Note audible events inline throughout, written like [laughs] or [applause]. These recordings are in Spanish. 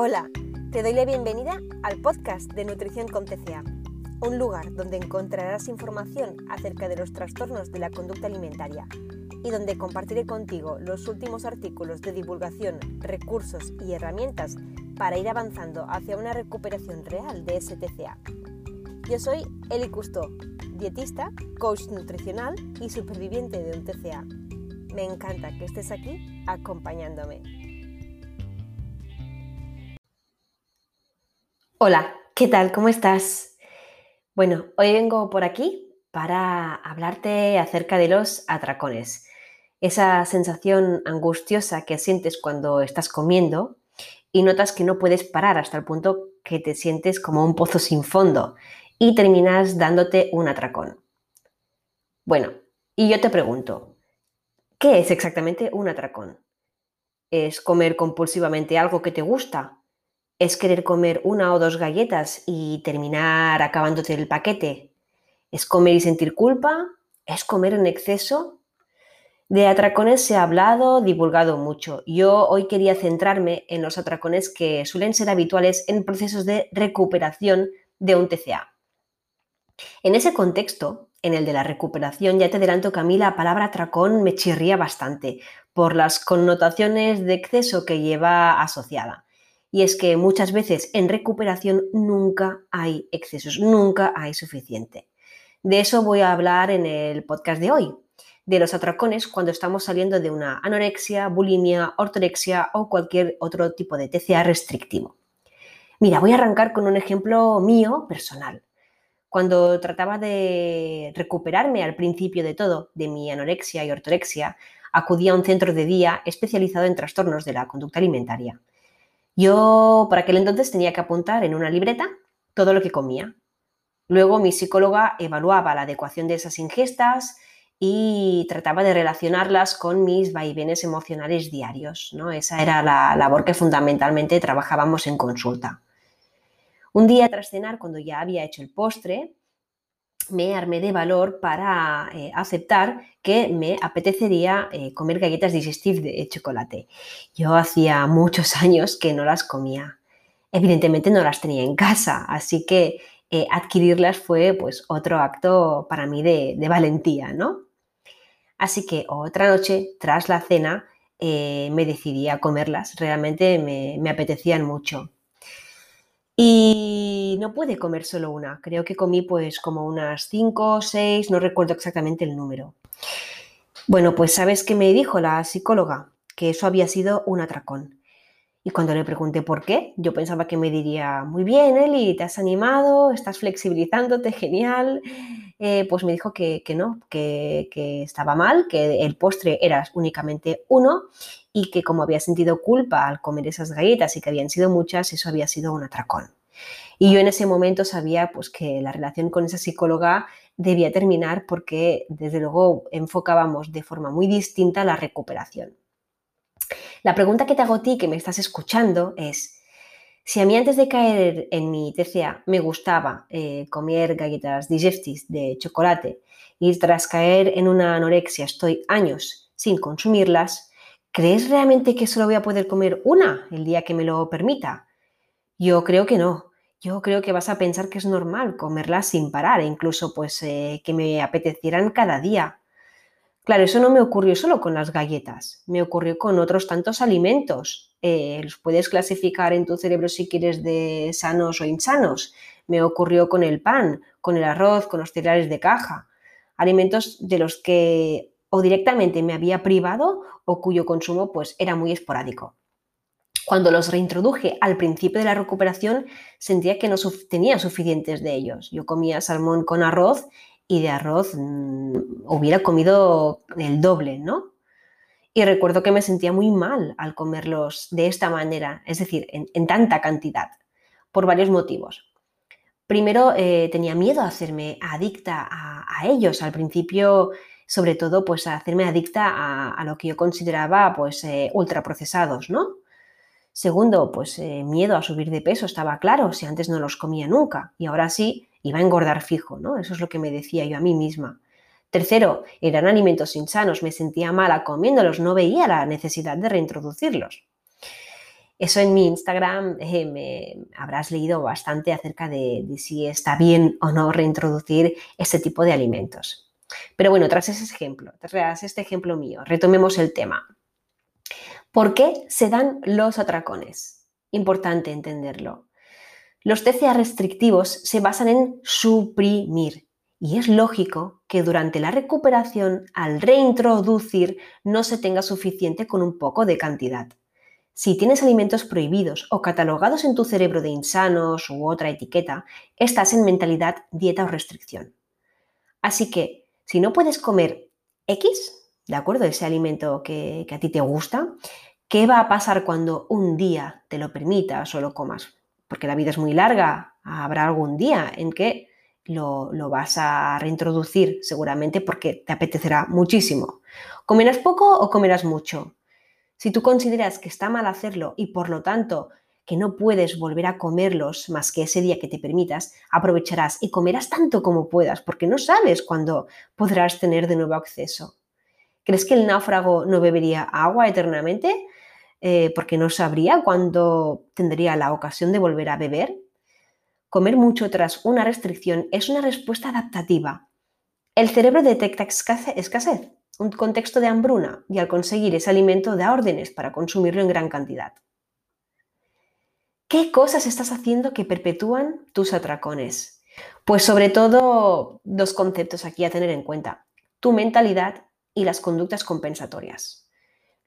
Hola, te doy la bienvenida al podcast de Nutrición con TCA, un lugar donde encontrarás información acerca de los trastornos de la conducta alimentaria y donde compartiré contigo los últimos artículos de divulgación, recursos y herramientas para ir avanzando hacia una recuperación real de ese TCA. Yo soy Eli Cousteau, dietista, coach nutricional y superviviente de un TCA. Me encanta que estés aquí acompañándome. Hola, ¿qué tal? ¿Cómo estás? Bueno, hoy vengo por aquí para hablarte acerca de los atracones. Esa sensación angustiosa que sientes cuando estás comiendo y notas que no puedes parar hasta el punto que te sientes como un pozo sin fondo y terminas dándote un atracón. Bueno, y yo te pregunto, ¿qué es exactamente un atracón? ¿Es comer compulsivamente algo que te gusta ¿Es querer comer una o dos galletas y terminar acabándote el paquete? ¿Es comer y sentir culpa? ¿Es comer en exceso? De atracones se ha hablado, divulgado mucho. Yo hoy quería centrarme en los atracones que suelen ser habituales en procesos de recuperación de un TCA. En ese contexto, en el de la recuperación, ya te adelanto que a mí la palabra atracón me chirría bastante por las connotaciones de exceso que lleva asociada. Y es que muchas veces en recuperación nunca hay excesos, nunca hay suficiente. De eso voy a hablar en el podcast de hoy, de los atracones cuando estamos saliendo de una anorexia, bulimia, ortorexia o cualquier otro tipo de TCA restrictivo. Mira, voy a arrancar con un ejemplo mío personal. Cuando trataba de recuperarme al principio de todo de mi anorexia y ortorexia, acudí a un centro de día especializado en trastornos de la conducta alimentaria. Yo por aquel entonces tenía que apuntar en una libreta todo lo que comía. Luego mi psicóloga evaluaba la adecuación de esas ingestas y trataba de relacionarlas con mis vaivenes emocionales diarios. ¿no? Esa era la labor que fundamentalmente trabajábamos en consulta. Un día tras cenar, cuando ya había hecho el postre, me armé de valor para eh, aceptar que me apetecería eh, comer galletas digestive de chocolate. Yo hacía muchos [laughs] años que no las comía. Evidentemente no las tenía en casa, así que eh, adquirirlas fue pues otro acto para mí de, valentía, ¿no? Así que otra noche, tras la cena, me decidí a comerlas. Realmente me apetecían mucho. Y no pude comer solo una, creo que comí pues como unas cinco o seis, no recuerdo exactamente el número. Bueno, pues sabes qué me dijo la psicóloga, que eso había sido un atracón. Y cuando le pregunté por qué, yo pensaba que me diría, muy bien, Eli, te has animado, estás flexibilizándote, genial. Eh, pues me dijo que, no, que, que, estaba mal, que el postre era únicamente uno y que como había sentido culpa al comer esas galletas y que habían sido muchas, eso había sido un atracón. Y yo en ese momento sabía pues, que la relación con esa psicóloga debía terminar porque desde luego enfocábamos de forma muy distinta la recuperación. La pregunta que te hago a ti que me estás escuchando es, si a mí antes de caer en mi TCA me gustaba eh, comer galletas digestis de chocolate y tras caer en una anorexia estoy años sin consumirlas, ¿Crees realmente que solo voy a poder comer una el día que me lo permita? Yo creo que no. Yo creo que vas a pensar que es normal comerlas sin parar incluso pues eh, que me apetecieran cada día. Claro, eso no me ocurrió solo con las galletas, me ocurrió con otros tantos alimentos. Eh, los puedes clasificar en tu cerebro si quieres de sanos o insanos. Me ocurrió con el pan, con el arroz, con los cereales de caja. Alimentos de los que o directamente me había privado o cuyo consumo pues era muy esporádico. Cuando los reintroduje al principio de la recuperación sentía que no tenía suficientes de ellos. Yo comía salmón con arroz y de arroz mm, hubiera comido el doble, ¿no? Y recuerdo que me sentía muy mal al comerlos de esta manera, es decir, en, tanta cantidad, por varios motivos. Primero, eh, tenía miedo a hacerme adicta a, ellos. Al principio sobre todo pues a hacerme adicta a, lo que yo consideraba pues eh, ultraprocesados, ¿no? Segundo, pues eh, miedo a subir de peso, estaba claro, si antes no los comía nunca y ahora sí iba a engordar fijo, ¿no? Eso es lo que me decía yo a mí misma. Tercero, eran alimentos insanos, me sentía mala comiéndolos, no veía la necesidad de reintroducirlos. Eso en mi Instagram eh, me habrás leído bastante acerca de, si está bien o no reintroducir este tipo de alimentos. Pero bueno, tras ese ejemplo, tras este ejemplo mío, retomemos el tema. ¿Por qué se dan los atracones? Importante entenderlo. Los TCA restrictivos se basan en suprimir y es lógico que durante la recuperación, al reintroducir, no se tenga suficiente con un poco de cantidad. Si tienes alimentos prohibidos o catalogados en tu cerebro de insanos u otra etiqueta, estás en mentalidad dieta o restricción. Así que, si no puedes comer X, ¿de acuerdo? Ese alimento que, a ti te gusta, ¿qué va a pasar cuando un día te lo permitas o lo comas? Porque la vida es muy larga, habrá algún día en que lo, vas a reintroducir seguramente porque te apetecerá muchísimo. ¿Comerás poco o comerás mucho? Si tú consideras que está mal hacerlo y por lo tanto que no puedes volver a comerlos más que ese día que te permitas, aprovecharás y comerás tanto como puedas porque no sabes cuándo podrás tener de nuevo acceso. ¿Crees que el náufrago no bebería agua eternamente? Eh, porque no sabría cuándo tendría la ocasión de volver a beber. Comer mucho tras una restricción es una respuesta adaptativa. El cerebro detecta escasez un contexto de hambruna y al conseguir ese alimento da órdenes para consumirlo en gran cantidad. ¿Qué cosas estás haciendo que perpetúan tus atracones? Pues sobre todo dos conceptos aquí a tener en cuenta, tu mentalidad y las conductas compensatorias.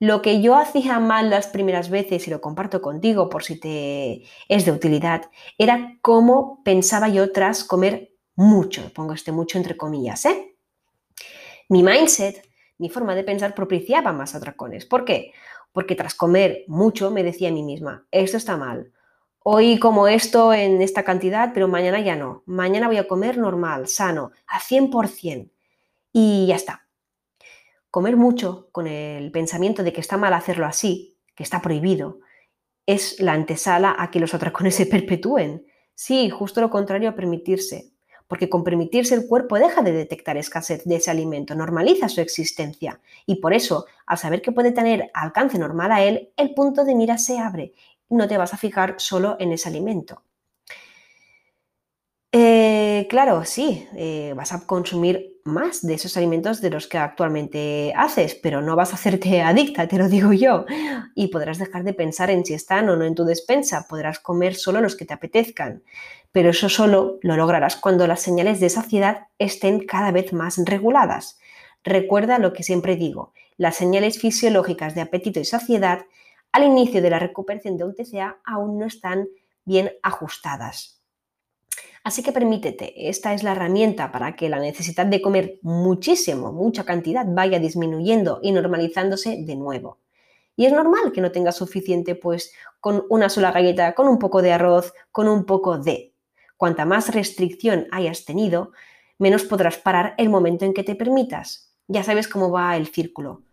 Lo que yo hacía mal las primeras veces, y lo comparto contigo por si te es de utilidad, era cómo pensaba yo tras comer mucho, pongo este mucho entre comillas, ¿eh? Mi mindset mi forma de pensar propiciaba más atracones. ¿Por qué? Porque tras comer mucho me decía a mí misma, esto está mal. Hoy como esto en esta cantidad, pero mañana ya no. Mañana voy a comer normal, sano, a 100%. Y ya está. Comer mucho con el pensamiento de que está mal hacerlo así, que está prohibido, es la antesala a que los atracones [laughs] se perpetúen. Sí, justo lo contrario a permitirse porque con permitirse el cuerpo deja de detectar escasez de ese alimento, normaliza su existencia y por eso, al saber que puede tener alcance normal a él, el punto de mira se abre. No te vas a fijar solo en ese alimento. Eh, claro, sí, eh, vas a consumir más de esos alimentos de los que actualmente haces, pero no vas a hacerte [laughs] adicta, te lo digo yo. Y podrás dejar de pensar en si están o no en tu despensa, podrás comer solo los que te apetezcan pero eso solo lo lograrás cuando las señales de saciedad estén cada vez más reguladas. Recuerda lo que siempre digo, las señales fisiológicas de apetito y saciedad al inicio de la recuperación de un TCA aún no están bien ajustadas. Así que permítete, esta es la herramienta para que la necesidad de comer muchísimo, mucha cantidad vaya disminuyendo y normalizándose de nuevo. Y es normal que no tengas suficiente pues con una sola galleta, con un poco de arroz, con un poco de cuanta más restricción hayas tenido, menos podrás parar el momento en que te permitas. Ya sabes cómo va el círculo.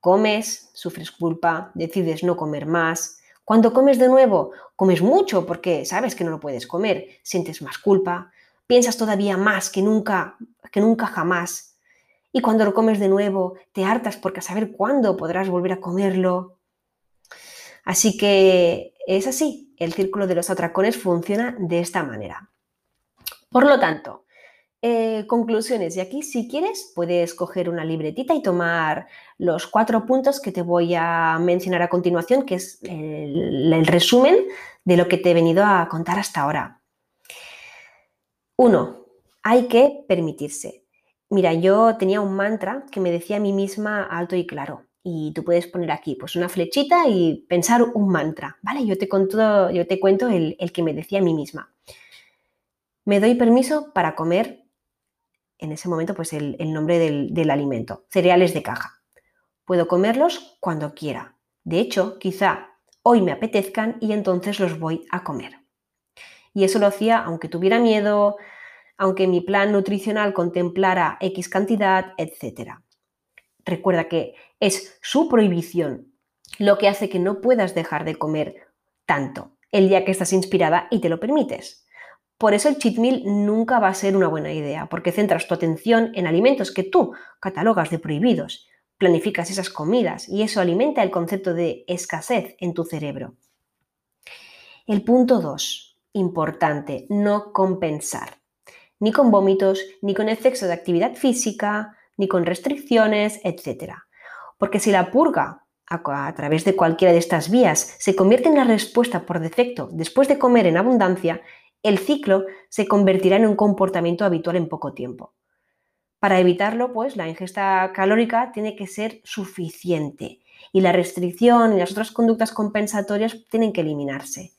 Comes, sufres culpa, decides no comer más. Cuando comes de nuevo, comes mucho porque sabes que no lo puedes comer, sientes más culpa, piensas todavía más que nunca, que nunca jamás. Y cuando lo comes de nuevo, te hartas porque a saber cuándo podrás volver a comerlo. Así que es así, el círculo de los atracones funciona de esta manera. Por lo tanto, eh, conclusiones. Y aquí, si quieres, puedes coger una libretita y tomar los cuatro puntos que te voy a mencionar a continuación, que es el, resumen de lo que te he venido a contar hasta ahora. Uno, hay que permitirse. Mira, yo tenía un mantra que me decía a mí misma alto y claro. Y tú puedes poner aquí pues una flechita y pensar un mantra, ¿vale? Yo te, cuento, yo te cuento el, que me decía a mí misma. Me doy permiso para comer, en ese momento, pues el, nombre del, del alimento, cereales de caja. Puedo comerlos cuando quiera. De hecho, quizá hoy me apetezcan y entonces los voy a comer. Y eso lo hacía aunque tuviera miedo, aunque mi plan nutricional contemplara X cantidad, etc. Recuerda que es su prohibición lo que hace que no puedas dejar de comer tanto el día que estás inspirada y te lo permites. Por eso el cheat meal nunca va a ser una buena idea, porque centras tu atención en alimentos que tú catalogas de prohibidos, planificas esas comidas y eso alimenta el concepto de escasez en tu cerebro. El punto 2, importante, no compensar. Ni con vómitos, ni con exceso de actividad física, ni con restricciones, etc. Porque si la purga a, a, través de cualquiera de estas vías se convierte en la respuesta por defecto después de comer en abundancia, el ciclo se convertirá en un comportamiento habitual en poco tiempo. Para evitarlo, pues la ingesta calórica tiene que ser suficiente y la restricción y las otras conductas compensatorias tienen que eliminarse.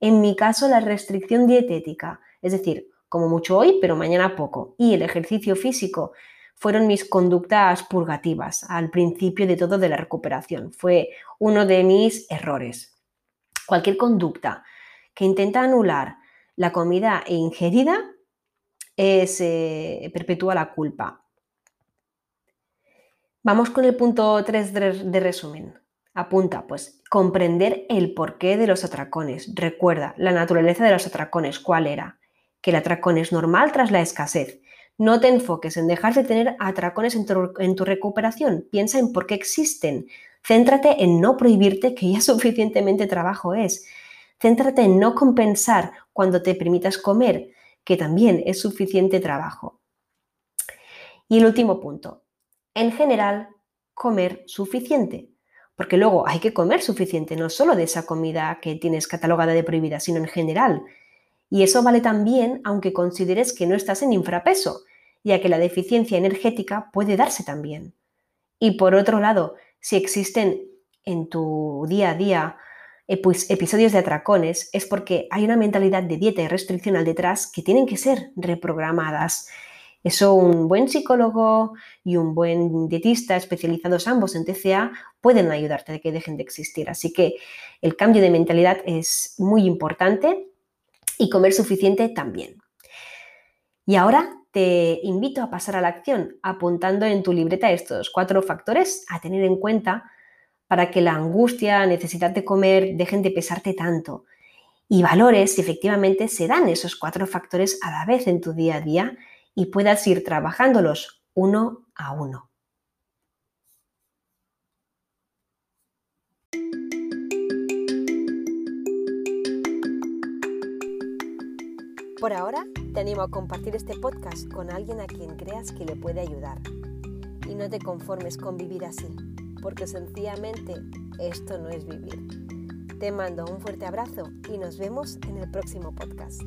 En mi caso, la restricción dietética, es decir, como mucho hoy, pero mañana poco, y el ejercicio físico fueron mis conductas purgativas al principio de todo de la recuperación. Fue uno de mis errores. Cualquier conducta que intenta anular la comida ingerida se perpetúa la culpa. Vamos con el punto 3 de resumen. Apunta, pues, comprender el porqué de los atracones. Recuerda, la naturaleza de los atracones, ¿cuál era? Que el atracón es normal tras la escasez. No te enfoques en dejar de tener atracones en tu, en tu recuperación. Piensa en por qué existen. Céntrate en no prohibirte que ya [laughs] suficientemente trabajo es. Céntrate en no compensar cuando te permitas comer, que también es suficiente trabajo. Y el último punto, en general, comer suficiente. Porque luego hay que comer suficiente, no solo de esa comida que tienes catalogada de prohibida, sino en general. Y eso vale también aunque consideres que no estás en infrapeso, ya que la deficiencia energética puede darse también. Y por otro lado, si existen en tu día a día episodios de atracones es porque hay una mentalidad de dieta y restricción al detrás que tienen que ser reprogramadas. Eso un buen psicólogo y un buen dietista especializados ambos en TCA pueden ayudarte a que dejen de existir. Así que el cambio de mentalidad es muy importante y comer suficiente también. Y ahora te invito a pasar a la acción apuntando en tu libreta estos cuatro factores a tener en cuenta para que la angustia, necesidad de comer dejen de pesarte tanto y valores si efectivamente se dan esos cuatro factores a la vez en tu día a día y puedas ir trabajándolos uno a uno. Por ahora, te animo a compartir este podcast con alguien a quien creas que le puede ayudar. Y no te conformes con vivir así porque sencillamente esto no es vivir. Te mando un fuerte abrazo y nos vemos en el próximo podcast.